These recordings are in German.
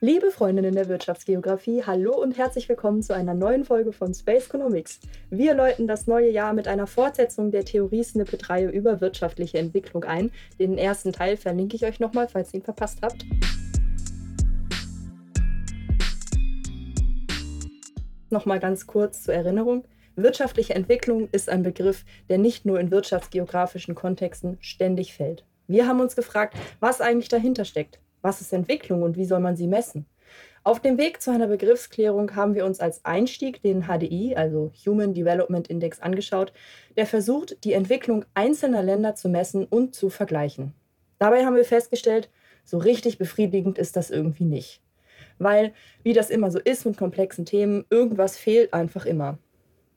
Liebe Freundinnen der Wirtschaftsgeografie, hallo und herzlich willkommen zu einer neuen Folge von Space Economics. Wir läuten das neue Jahr mit einer Fortsetzung der Theorie-Snippet-Reihe über wirtschaftliche Entwicklung ein. Den ersten Teil verlinke ich euch nochmal, falls ihr ihn verpasst habt. Nochmal ganz kurz zur Erinnerung. Wirtschaftliche Entwicklung ist ein Begriff, der nicht nur in wirtschaftsgeografischen Kontexten ständig fällt. Wir haben uns gefragt, was eigentlich dahinter steckt. Was ist Entwicklung und wie soll man sie messen? Auf dem Weg zu einer Begriffsklärung haben wir uns als Einstieg den HDI, also Human Development Index, angeschaut, der versucht, die Entwicklung einzelner Länder zu messen und zu vergleichen. Dabei haben wir festgestellt, so richtig befriedigend ist das irgendwie nicht. Weil, wie das immer so ist mit komplexen Themen, irgendwas fehlt einfach immer.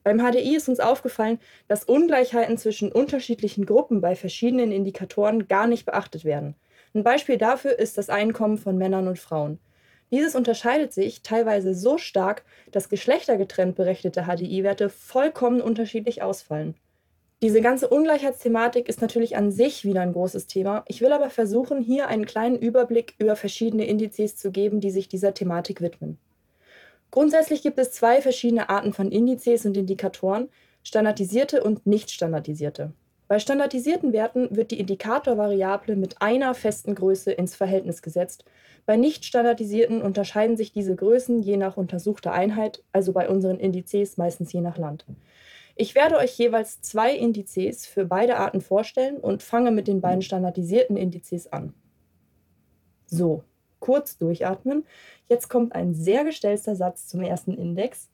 Beim HDI ist uns aufgefallen, dass Ungleichheiten zwischen unterschiedlichen Gruppen bei verschiedenen Indikatoren gar nicht beachtet werden. Ein Beispiel dafür ist das Einkommen von Männern und Frauen. Dieses unterscheidet sich teilweise so stark, dass geschlechtergetrennt berechnete HDI-Werte vollkommen unterschiedlich ausfallen. Diese ganze Ungleichheitsthematik ist natürlich an sich wieder ein großes Thema. Ich will aber versuchen, hier einen kleinen Überblick über verschiedene Indizes zu geben, die sich dieser Thematik widmen. Grundsätzlich gibt es zwei verschiedene Arten von Indizes und Indikatoren, standardisierte und nicht standardisierte. Bei standardisierten Werten wird die Indikatorvariable mit einer festen Größe ins Verhältnis gesetzt. Bei nicht standardisierten unterscheiden sich diese Größen je nach untersuchter Einheit, also bei unseren Indizes meistens je nach Land. Ich werde euch jeweils zwei Indizes für beide Arten vorstellen und fange mit den beiden standardisierten Indizes an. So, kurz durchatmen. Jetzt kommt ein sehr gestellter Satz zum ersten Index.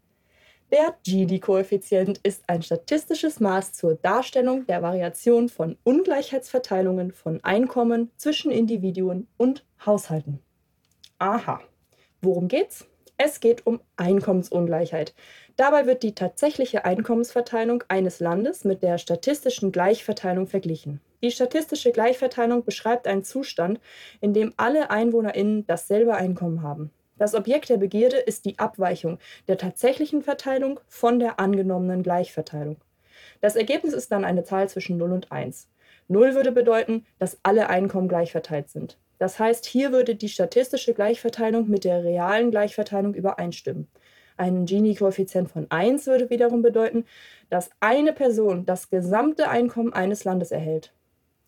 Der Gini-Koeffizient ist ein statistisches Maß zur Darstellung der Variation von Ungleichheitsverteilungen von Einkommen zwischen Individuen und Haushalten. Aha, worum geht's? Es geht um Einkommensungleichheit. Dabei wird die tatsächliche Einkommensverteilung eines Landes mit der statistischen Gleichverteilung verglichen. Die statistische Gleichverteilung beschreibt einen Zustand, in dem alle EinwohnerInnen dasselbe Einkommen haben. Das Objekt der Begierde ist die Abweichung der tatsächlichen Verteilung von der angenommenen Gleichverteilung. Das Ergebnis ist dann eine Zahl zwischen 0 und 1. 0 würde bedeuten, dass alle Einkommen gleich verteilt sind. Das heißt, hier würde die statistische Gleichverteilung mit der realen Gleichverteilung übereinstimmen. Ein Gini-Koeffizient von 1 würde wiederum bedeuten, dass eine Person das gesamte Einkommen eines Landes erhält.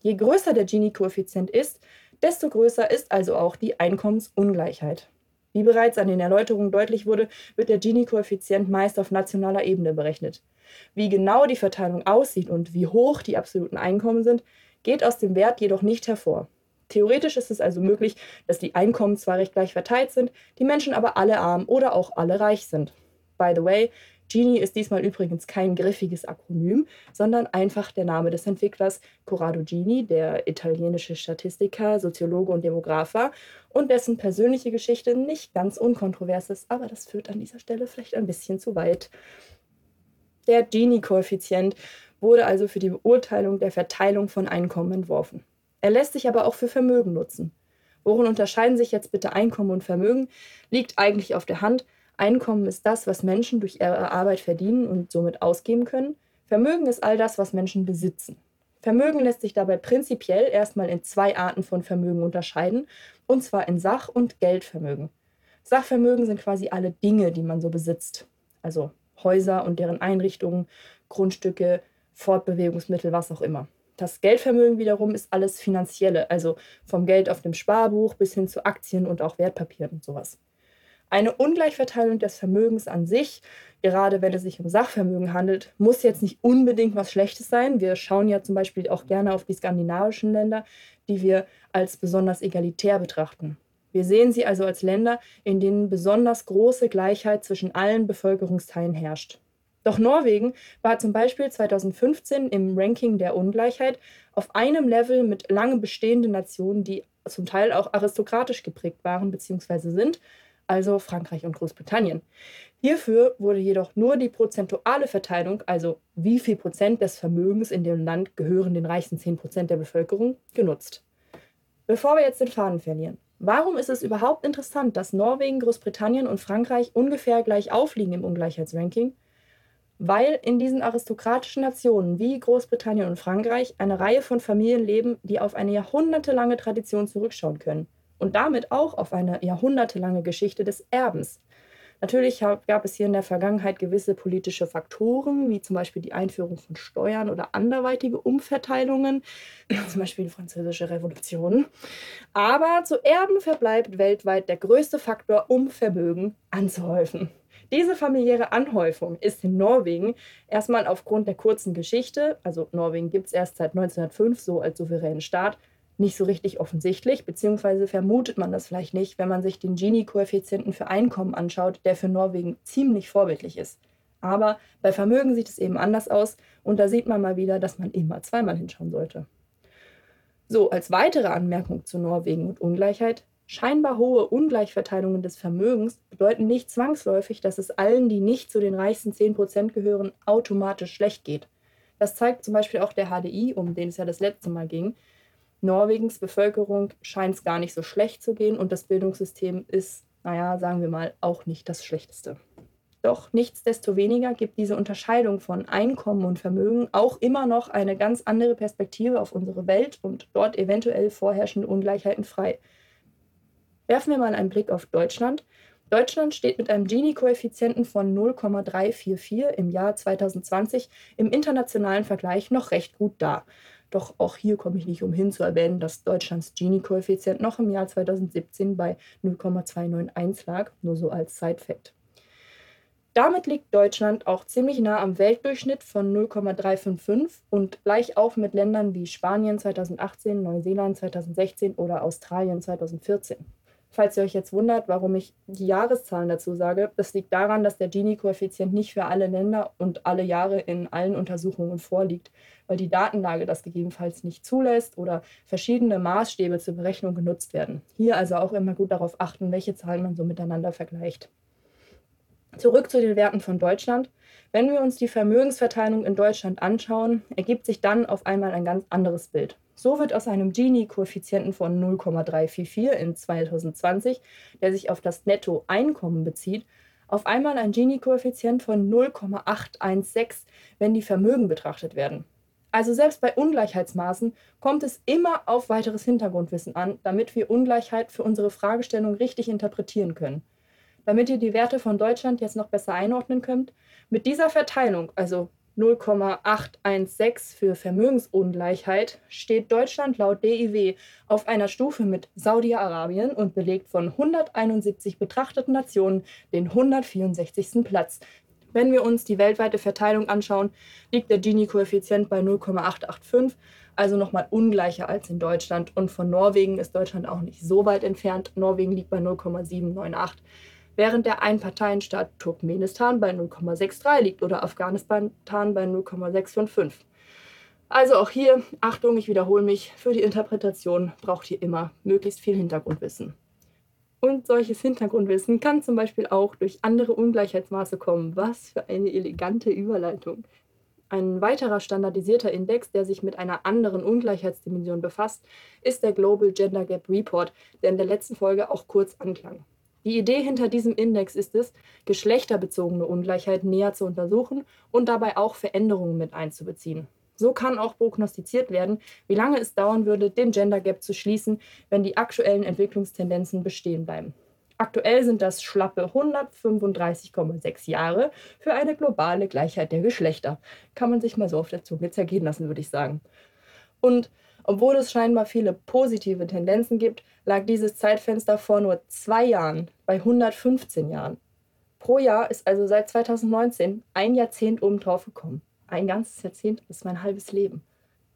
Je größer der Gini-Koeffizient ist, desto größer ist also auch die Einkommensungleichheit. Wie bereits an den Erläuterungen deutlich wurde, wird der Gini-Koeffizient meist auf nationaler Ebene berechnet. Wie genau die Verteilung aussieht und wie hoch die absoluten Einkommen sind, geht aus dem Wert jedoch nicht hervor. Theoretisch ist es also möglich, dass die Einkommen zwar recht gleich verteilt sind, die Menschen aber alle arm oder auch alle reich sind. By the way, Gini ist diesmal übrigens kein griffiges Akronym, sondern einfach der Name des Entwicklers Corrado Gini, der italienische Statistiker, Soziologe und Demograf war und dessen persönliche Geschichte nicht ganz unkontrovers ist, aber das führt an dieser Stelle vielleicht ein bisschen zu weit. Der Gini-Koeffizient wurde also für die Beurteilung der Verteilung von Einkommen entworfen. Er lässt sich aber auch für Vermögen nutzen. Worin unterscheiden sich jetzt bitte Einkommen und Vermögen? Liegt eigentlich auf der Hand, Einkommen ist das, was Menschen durch ihre Arbeit verdienen und somit ausgeben können. Vermögen ist all das, was Menschen besitzen. Vermögen lässt sich dabei prinzipiell erstmal in zwei Arten von Vermögen unterscheiden, und zwar in Sach- und Geldvermögen. Sachvermögen sind quasi alle Dinge, die man so besitzt. Also Häuser und deren Einrichtungen, Grundstücke, Fortbewegungsmittel, was auch immer. Das Geldvermögen wiederum ist alles Finanzielle, also vom Geld auf dem Sparbuch bis hin zu Aktien und auch Wertpapieren und sowas. Eine Ungleichverteilung des Vermögens an sich, gerade wenn es sich um Sachvermögen handelt, muss jetzt nicht unbedingt was Schlechtes sein. Wir schauen ja zum Beispiel auch gerne auf die skandinavischen Länder, die wir als besonders egalitär betrachten. Wir sehen sie also als Länder, in denen besonders große Gleichheit zwischen allen Bevölkerungsteilen herrscht. Doch Norwegen war zum Beispiel 2015 im Ranking der Ungleichheit auf einem Level mit lange bestehenden Nationen, die zum Teil auch aristokratisch geprägt waren bzw. sind, also Frankreich und Großbritannien. Hierfür wurde jedoch nur die prozentuale Verteilung, also wie viel Prozent des Vermögens in dem Land gehören den reichsten 10 Prozent der Bevölkerung, genutzt. Bevor wir jetzt den Faden verlieren, warum ist es überhaupt interessant, dass Norwegen, Großbritannien und Frankreich ungefähr gleich aufliegen im Ungleichheitsranking? Weil in diesen aristokratischen Nationen wie Großbritannien und Frankreich eine Reihe von Familien leben, die auf eine jahrhundertelange Tradition zurückschauen können. Und damit auch auf eine jahrhundertelange Geschichte des Erbens. Natürlich gab es hier in der Vergangenheit gewisse politische Faktoren, wie zum Beispiel die Einführung von Steuern oder anderweitige Umverteilungen, zum Beispiel die Französische Revolution. Aber zu Erben verbleibt weltweit der größte Faktor, um Vermögen anzuhäufen. Diese familiäre Anhäufung ist in Norwegen erstmal aufgrund der kurzen Geschichte, also Norwegen gibt es erst seit 1905 so als souveränen Staat, nicht so richtig offensichtlich, beziehungsweise vermutet man das vielleicht nicht, wenn man sich den Gini-Koeffizienten für Einkommen anschaut, der für Norwegen ziemlich vorbildlich ist. Aber bei Vermögen sieht es eben anders aus und da sieht man mal wieder, dass man immer zweimal hinschauen sollte. So, als weitere Anmerkung zu Norwegen und Ungleichheit. Scheinbar hohe Ungleichverteilungen des Vermögens bedeuten nicht zwangsläufig, dass es allen, die nicht zu den reichsten 10% gehören, automatisch schlecht geht. Das zeigt zum Beispiel auch der HDI, um den es ja das letzte Mal ging, Norwegens Bevölkerung scheint es gar nicht so schlecht zu gehen und das Bildungssystem ist, naja, sagen wir mal, auch nicht das Schlechteste. Doch nichtsdestoweniger gibt diese Unterscheidung von Einkommen und Vermögen auch immer noch eine ganz andere Perspektive auf unsere Welt und dort eventuell vorherrschende Ungleichheiten frei. Werfen wir mal einen Blick auf Deutschland. Deutschland steht mit einem Gini-Koeffizienten von 0,344 im Jahr 2020 im internationalen Vergleich noch recht gut da. Doch auch hier komme ich nicht umhin zu erwähnen, dass Deutschlands Gini-Koeffizient noch im Jahr 2017 bei 0,291 lag, nur so als Side-Fact. Damit liegt Deutschland auch ziemlich nah am Weltdurchschnitt von 0,355 und gleich auf mit Ländern wie Spanien 2018, Neuseeland 2016 oder Australien 2014. Falls ihr euch jetzt wundert, warum ich die Jahreszahlen dazu sage, das liegt daran, dass der Gini-Koeffizient nicht für alle Länder und alle Jahre in allen Untersuchungen vorliegt, weil die Datenlage das gegebenenfalls nicht zulässt oder verschiedene Maßstäbe zur Berechnung genutzt werden. Hier also auch immer gut darauf achten, welche Zahlen man so miteinander vergleicht. Zurück zu den Werten von Deutschland. Wenn wir uns die Vermögensverteilung in Deutschland anschauen, ergibt sich dann auf einmal ein ganz anderes Bild. So wird aus einem Gini-Koeffizienten von 0,344 in 2020, der sich auf das Nettoeinkommen bezieht, auf einmal ein Gini-Koeffizient von 0,816, wenn die Vermögen betrachtet werden. Also selbst bei Ungleichheitsmaßen kommt es immer auf weiteres Hintergrundwissen an, damit wir Ungleichheit für unsere Fragestellung richtig interpretieren können. Damit ihr die Werte von Deutschland jetzt noch besser einordnen könnt, mit dieser Verteilung, also 0,816 für Vermögensungleichheit steht Deutschland laut DIW auf einer Stufe mit Saudi-Arabien und belegt von 171 betrachteten Nationen den 164. Platz. Wenn wir uns die weltweite Verteilung anschauen, liegt der Gini-Koeffizient bei 0,885, also nochmal ungleicher als in Deutschland. Und von Norwegen ist Deutschland auch nicht so weit entfernt. Norwegen liegt bei 0,798 während der Einparteienstaat Turkmenistan bei 0,63 liegt oder Afghanistan bei 0,655. Also auch hier, Achtung, ich wiederhole mich, für die Interpretation braucht ihr immer möglichst viel Hintergrundwissen. Und solches Hintergrundwissen kann zum Beispiel auch durch andere Ungleichheitsmaße kommen. Was für eine elegante Überleitung. Ein weiterer standardisierter Index, der sich mit einer anderen Ungleichheitsdimension befasst, ist der Global Gender Gap Report, der in der letzten Folge auch kurz anklang. Die Idee hinter diesem Index ist es, geschlechterbezogene Ungleichheit näher zu untersuchen und dabei auch Veränderungen mit einzubeziehen. So kann auch prognostiziert werden, wie lange es dauern würde, den Gender Gap zu schließen, wenn die aktuellen Entwicklungstendenzen bestehen bleiben. Aktuell sind das schlappe 135,6 Jahre für eine globale Gleichheit der Geschlechter. Kann man sich mal so auf der Zunge zergehen lassen, würde ich sagen. Und obwohl es scheinbar viele positive Tendenzen gibt, lag dieses Zeitfenster vor nur zwei Jahren bei 115 Jahren. Pro Jahr ist also seit 2019 ein Jahrzehnt obendrauf gekommen. Ein ganzes Jahrzehnt ist mein halbes Leben.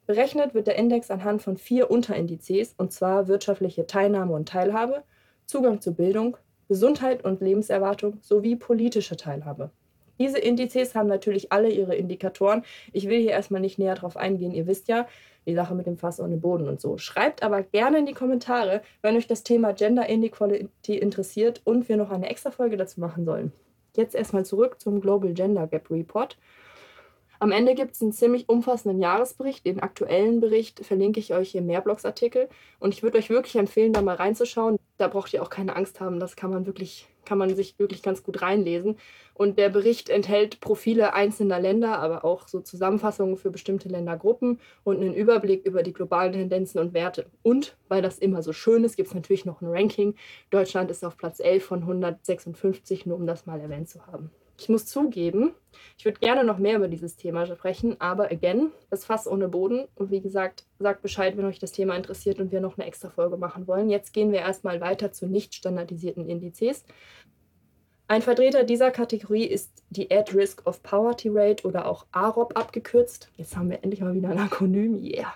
Berechnet wird der Index anhand von vier Unterindizes, und zwar wirtschaftliche Teilnahme und Teilhabe, Zugang zu Bildung, Gesundheit und Lebenserwartung sowie politische Teilhabe. Diese Indizes haben natürlich alle ihre Indikatoren. Ich will hier erstmal nicht näher drauf eingehen. Ihr wisst ja, die Sache mit dem Fass ohne Boden und so. Schreibt aber gerne in die Kommentare, wenn euch das Thema Gender Inequality interessiert und wir noch eine extra Folge dazu machen sollen. Jetzt erstmal zurück zum Global Gender Gap Report. Am Ende gibt es einen ziemlich umfassenden Jahresbericht. Den aktuellen Bericht verlinke ich euch im Mehrblogsartikel. Und ich würde euch wirklich empfehlen, da mal reinzuschauen. Da braucht ihr auch keine Angst haben. Das kann man wirklich, kann man sich wirklich ganz gut reinlesen. Und der Bericht enthält Profile einzelner Länder, aber auch so Zusammenfassungen für bestimmte Ländergruppen und einen Überblick über die globalen Tendenzen und Werte. Und weil das immer so schön ist, gibt es natürlich noch ein Ranking. Deutschland ist auf Platz 11 von 156, nur um das mal erwähnt zu haben. Ich muss zugeben, ich würde gerne noch mehr über dieses Thema sprechen, aber again, das Fass ohne Boden. Und wie gesagt, sagt Bescheid, wenn euch das Thema interessiert und wir noch eine extra Folge machen wollen. Jetzt gehen wir erstmal weiter zu nicht standardisierten Indizes. Ein Vertreter dieser Kategorie ist die Ad Risk of Poverty Rate oder auch AROP abgekürzt. Jetzt haben wir endlich mal wieder ein Akronym. Yeah.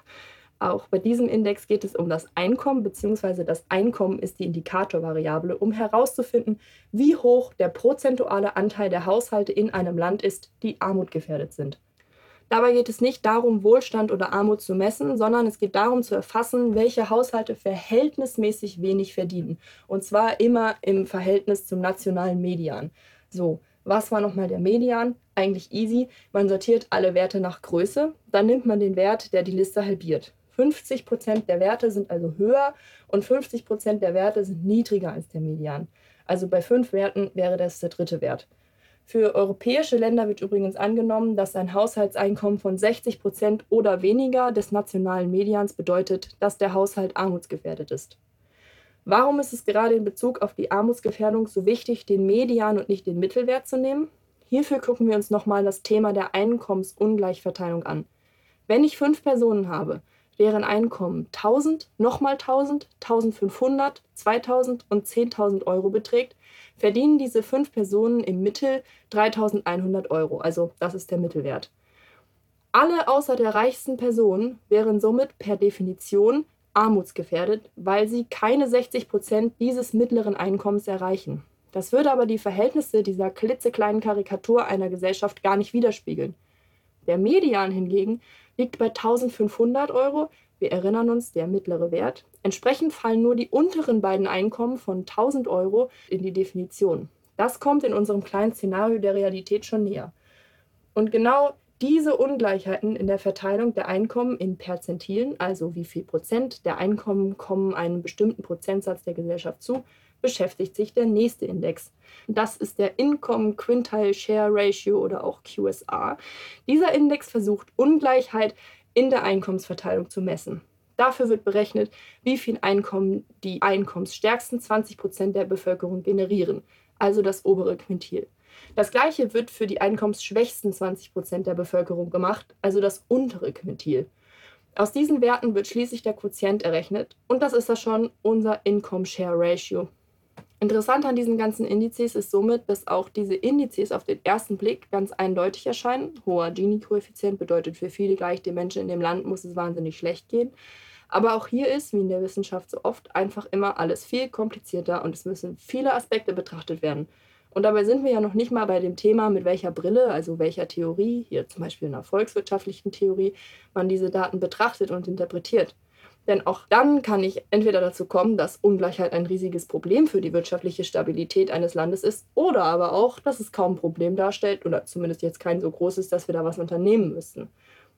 Auch bei diesem Index geht es um das Einkommen, beziehungsweise das Einkommen ist die Indikatorvariable, um herauszufinden, wie hoch der prozentuale Anteil der Haushalte in einem Land ist, die armutgefährdet sind. Dabei geht es nicht darum, Wohlstand oder Armut zu messen, sondern es geht darum zu erfassen, welche Haushalte verhältnismäßig wenig verdienen. Und zwar immer im Verhältnis zum nationalen Median. So, was war nochmal der Median? Eigentlich easy. Man sortiert alle Werte nach Größe. Dann nimmt man den Wert, der die Liste halbiert. 50 Prozent der Werte sind also höher und 50 Prozent der Werte sind niedriger als der Median. Also bei fünf Werten wäre das der dritte Wert. Für europäische Länder wird übrigens angenommen, dass ein Haushaltseinkommen von 60 Prozent oder weniger des nationalen Medians bedeutet, dass der Haushalt armutsgefährdet ist. Warum ist es gerade in Bezug auf die Armutsgefährdung so wichtig, den Median und nicht den Mittelwert zu nehmen? Hierfür gucken wir uns nochmal das Thema der Einkommensungleichverteilung an. Wenn ich fünf Personen habe, deren Einkommen 1000, nochmal 1000, 1500, 2000 und 10.000 Euro beträgt, verdienen diese fünf Personen im Mittel 3100 Euro. Also das ist der Mittelwert. Alle außer der reichsten Person wären somit per Definition armutsgefährdet, weil sie keine 60 Prozent dieses mittleren Einkommens erreichen. Das würde aber die Verhältnisse dieser klitzekleinen Karikatur einer Gesellschaft gar nicht widerspiegeln. Der Median hingegen liegt bei 1500 Euro. Wir erinnern uns, der mittlere Wert. Entsprechend fallen nur die unteren beiden Einkommen von 1000 Euro in die Definition. Das kommt in unserem kleinen Szenario der Realität schon näher. Und genau diese Ungleichheiten in der Verteilung der Einkommen in Perzentilen, also wie viel Prozent der Einkommen kommen einem bestimmten Prozentsatz der Gesellschaft zu, beschäftigt sich der nächste Index. Das ist der Income Quintile Share Ratio oder auch QSR. Dieser Index versucht Ungleichheit in der Einkommensverteilung zu messen. Dafür wird berechnet, wie viel Einkommen die einkommensstärksten 20 Prozent der Bevölkerung generieren, also das obere Quintil. Das gleiche wird für die einkommensschwächsten 20 Prozent der Bevölkerung gemacht, also das untere Quintil. Aus diesen Werten wird schließlich der Quotient errechnet und das ist das schon unser Income Share Ratio. Interessant an diesen ganzen Indizes ist somit, dass auch diese Indizes auf den ersten Blick ganz eindeutig erscheinen. Hoher Gini-Koeffizient bedeutet für viele gleiche Menschen in dem Land muss es wahnsinnig schlecht gehen. Aber auch hier ist, wie in der Wissenschaft so oft, einfach immer alles viel komplizierter und es müssen viele Aspekte betrachtet werden. Und dabei sind wir ja noch nicht mal bei dem Thema, mit welcher Brille, also welcher Theorie, hier zum Beispiel in einer volkswirtschaftlichen Theorie, man diese Daten betrachtet und interpretiert. Denn auch dann kann ich entweder dazu kommen, dass Ungleichheit ein riesiges Problem für die wirtschaftliche Stabilität eines Landes ist, oder aber auch, dass es kaum ein Problem darstellt oder zumindest jetzt kein so großes, dass wir da was unternehmen müssen.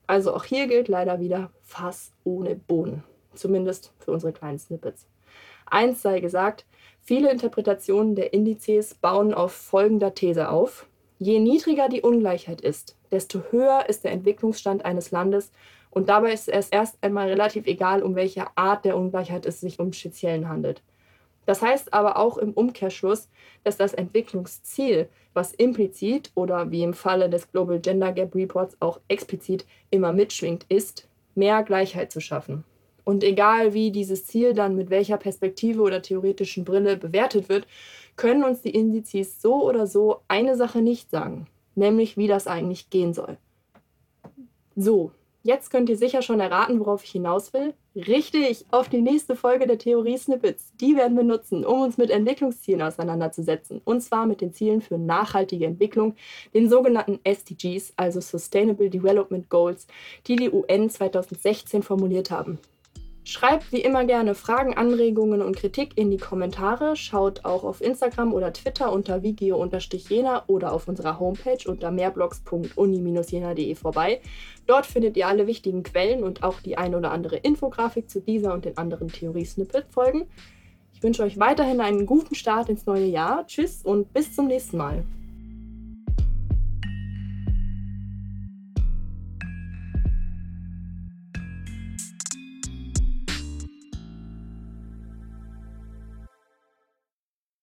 Also auch hier gilt leider wieder Fass ohne Boden. Zumindest für unsere kleinen Snippets. Eins sei gesagt, viele Interpretationen der Indizes bauen auf folgender These auf. Je niedriger die Ungleichheit ist, desto höher ist der Entwicklungsstand eines Landes und dabei ist es erst einmal relativ egal, um welche Art der Ungleichheit es sich im Speziellen handelt. Das heißt aber auch im Umkehrschluss, dass das Entwicklungsziel, was implizit oder wie im Falle des Global Gender Gap Reports auch explizit immer mitschwingt, ist, mehr Gleichheit zu schaffen. Und egal wie dieses Ziel dann mit welcher Perspektive oder theoretischen Brille bewertet wird, können uns die Indizes so oder so eine Sache nicht sagen, nämlich wie das eigentlich gehen soll. So, Jetzt könnt ihr sicher schon erraten, worauf ich hinaus will. Richtig, auf die nächste Folge der Theorie Snippets. Die werden wir nutzen, um uns mit Entwicklungszielen auseinanderzusetzen. Und zwar mit den Zielen für nachhaltige Entwicklung, den sogenannten SDGs, also Sustainable Development Goals, die die UN 2016 formuliert haben. Schreibt wie immer gerne Fragen, Anregungen und Kritik in die Kommentare. Schaut auch auf Instagram oder Twitter unter vigio-jena oder auf unserer Homepage unter mehrblogs.uni-jena.de vorbei. Dort findet ihr alle wichtigen Quellen und auch die ein oder andere Infografik zu dieser und den anderen Theorie-Snippet-Folgen. Ich wünsche euch weiterhin einen guten Start ins neue Jahr. Tschüss und bis zum nächsten Mal.